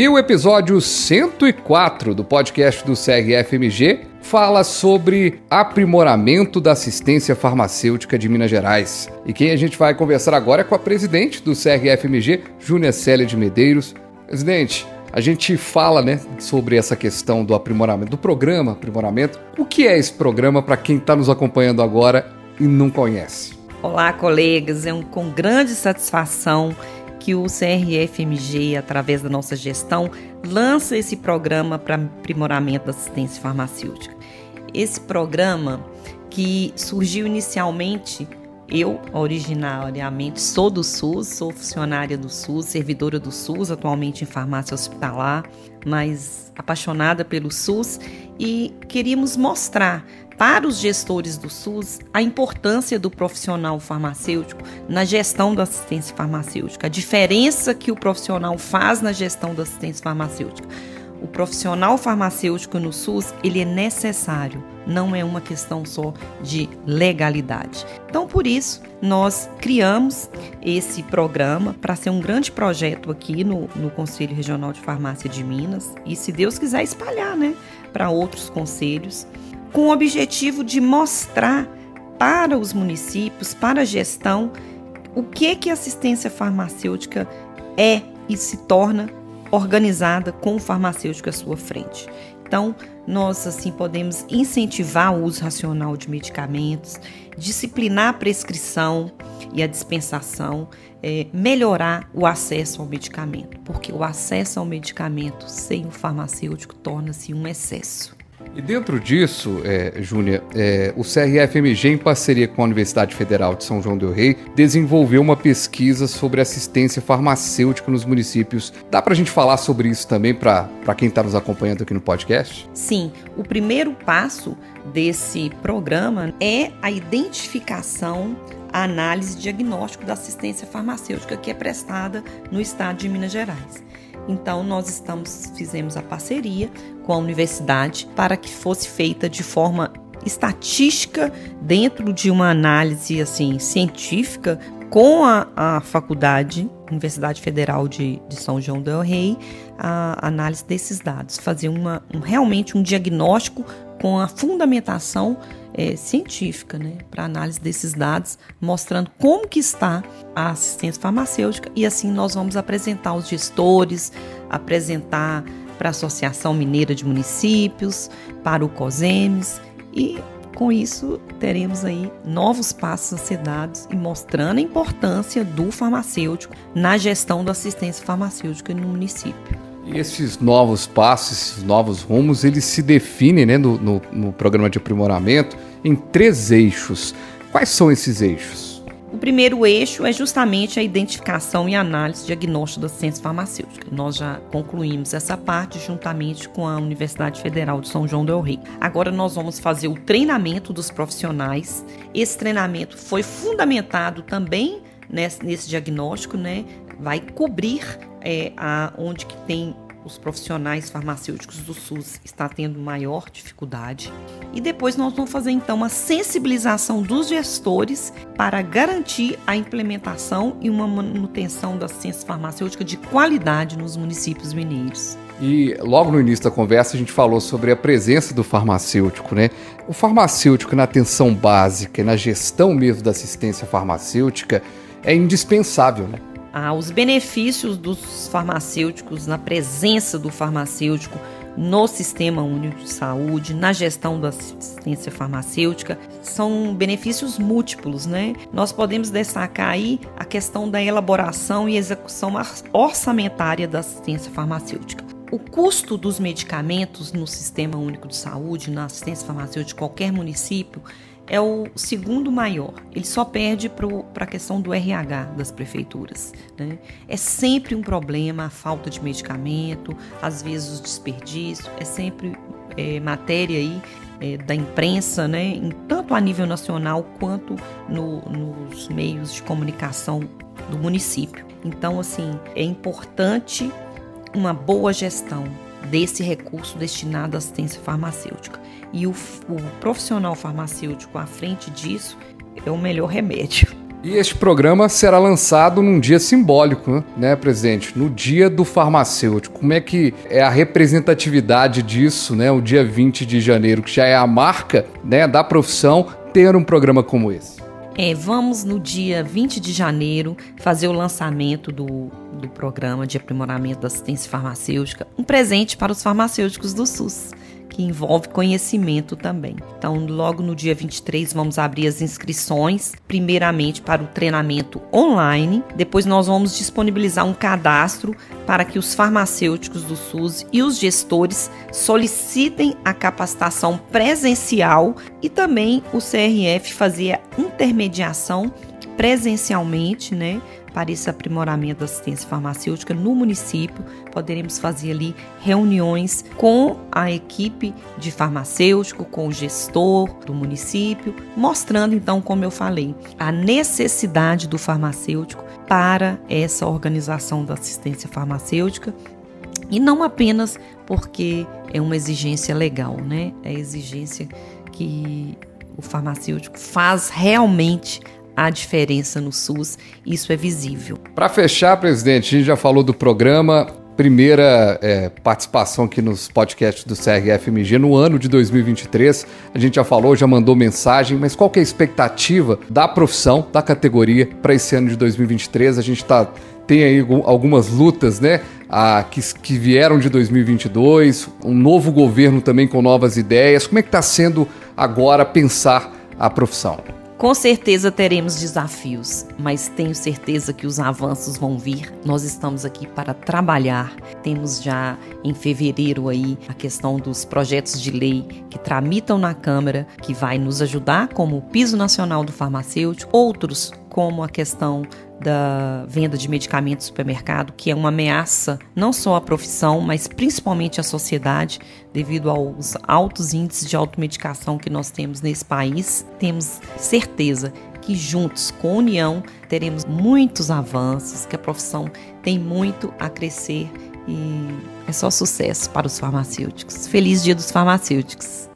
E o episódio 104 do podcast do CRFMG fala sobre aprimoramento da assistência farmacêutica de Minas Gerais. E quem a gente vai conversar agora é com a presidente do CRFMG, Júnia Célia de Medeiros. Presidente, a gente fala né, sobre essa questão do aprimoramento, do programa aprimoramento. O que é esse programa para quem está nos acompanhando agora e não conhece? Olá, colegas. É um, com grande satisfação que o CRFMG, através da nossa gestão, lança esse programa para aprimoramento da assistência farmacêutica. Esse programa que surgiu inicialmente, eu originariamente sou do SUS, sou funcionária do SUS, servidora do SUS, atualmente em farmácia hospitalar, mas apaixonada pelo SUS e queríamos mostrar para os gestores do SUS a importância do profissional farmacêutico na gestão da assistência farmacêutica, a diferença que o profissional faz na gestão da assistência farmacêutica. O profissional farmacêutico no SUS, ele é necessário, não é uma questão só de legalidade. Então, por isso, nós criamos esse programa para ser um grande projeto aqui no, no Conselho Regional de Farmácia de Minas e, se Deus quiser, espalhar né, para outros conselhos com o objetivo de mostrar para os municípios, para a gestão, o que que assistência farmacêutica é e se torna organizada com o farmacêutico à sua frente. Então, nós assim podemos incentivar o uso racional de medicamentos, disciplinar a prescrição e a dispensação, é, melhorar o acesso ao medicamento, porque o acesso ao medicamento sem o farmacêutico torna-se um excesso. E dentro disso, é, Júnia, é, o CRFMG, em parceria com a Universidade Federal de São João del Rei, desenvolveu uma pesquisa sobre assistência farmacêutica nos municípios. Dá para a gente falar sobre isso também para quem está nos acompanhando aqui no podcast? Sim, o primeiro passo desse programa é a identificação a análise diagnóstico da assistência farmacêutica que é prestada no estado de Minas Gerais. Então nós estamos fizemos a parceria com a universidade para que fosse feita de forma estatística dentro de uma análise assim científica com a, a faculdade Universidade Federal de, de São João del Rei a análise desses dados, fazer uma, um, realmente um diagnóstico com a fundamentação é, científica, né, para análise desses dados, mostrando como que está a assistência farmacêutica e assim nós vamos apresentar os gestores, apresentar para a Associação Mineira de Municípios, para o COSEMES e com isso teremos aí novos passos a ser dados e mostrando a importância do farmacêutico na gestão da assistência farmacêutica no município. E esses novos passos, esses novos rumos, eles se definem né, no, no, no programa de aprimoramento em três eixos. Quais são esses eixos? O primeiro eixo é justamente a identificação e análise diagnóstico da ciência farmacêutica. Nós já concluímos essa parte juntamente com a Universidade Federal de São João del Rei. Agora nós vamos fazer o treinamento dos profissionais. Esse treinamento foi fundamentado também nesse, nesse diagnóstico, né? Vai cobrir é, a, onde que tem os profissionais farmacêuticos do SUS está tendo maior dificuldade. E depois nós vamos fazer então uma sensibilização dos gestores para garantir a implementação e uma manutenção da ciência farmacêutica de qualidade nos municípios mineiros. E logo no início da conversa a gente falou sobre a presença do farmacêutico, né? O farmacêutico na atenção básica, na gestão mesmo da assistência farmacêutica é indispensável, né? Os benefícios dos farmacêuticos, na presença do farmacêutico no Sistema Único de Saúde, na gestão da assistência farmacêutica, são benefícios múltiplos, né? Nós podemos destacar aí a questão da elaboração e execução orçamentária da assistência farmacêutica. O custo dos medicamentos no Sistema Único de Saúde, na assistência farmacêutica de qualquer município, é o segundo maior. Ele só perde para a questão do RH das prefeituras. Né? É sempre um problema a falta de medicamento, às vezes o desperdício, é sempre é, matéria aí é, da imprensa, né? Em, tanto a nível nacional quanto no, nos meios de comunicação do município. Então, assim, é importante uma boa gestão desse recurso destinado à assistência farmacêutica. E o, o profissional farmacêutico à frente disso é o melhor remédio. E este programa será lançado num dia simbólico, né, presidente? No dia do farmacêutico. Como é que é a representatividade disso, né? O dia 20 de janeiro, que já é a marca né, da profissão, ter um programa como esse. É, vamos no dia 20 de janeiro fazer o lançamento do, do programa de aprimoramento da assistência farmacêutica, um presente para os farmacêuticos do SUS que envolve conhecimento também. Então, logo no dia 23, vamos abrir as inscrições, primeiramente para o treinamento online, depois nós vamos disponibilizar um cadastro para que os farmacêuticos do SUS e os gestores solicitem a capacitação presencial e também o CRF fazer a intermediação presencialmente, né, para esse aprimoramento da assistência farmacêutica no município. Poderemos fazer ali reuniões com a equipe de farmacêutico, com o gestor do município, mostrando então, como eu falei, a necessidade do farmacêutico para essa organização da assistência farmacêutica e não apenas porque é uma exigência legal, né? É exigência que o farmacêutico faz realmente a diferença no SUS, isso é visível. Para fechar, presidente, a gente já falou do programa, primeira é, participação aqui nos podcasts do CRFMG no ano de 2023. A gente já falou, já mandou mensagem, mas qual que é a expectativa da profissão, da categoria para esse ano de 2023? A gente tá, tem aí algumas lutas, né? A, que, que vieram de 2022, um novo governo também com novas ideias. Como é que está sendo agora pensar a profissão? Com certeza teremos desafios, mas tenho certeza que os avanços vão vir. Nós estamos aqui para trabalhar. Temos já em fevereiro aí a questão dos projetos de lei que tramitam na Câmara, que vai nos ajudar, como o Piso Nacional do Farmacêutico, outros como a questão da venda de medicamentos no supermercado, que é uma ameaça não só à profissão, mas principalmente à sociedade, devido aos altos índices de automedicação que nós temos nesse país. Temos certeza que juntos, com união, teremos muitos avanços, que a profissão tem muito a crescer e é só sucesso para os farmacêuticos. Feliz Dia dos Farmacêuticos!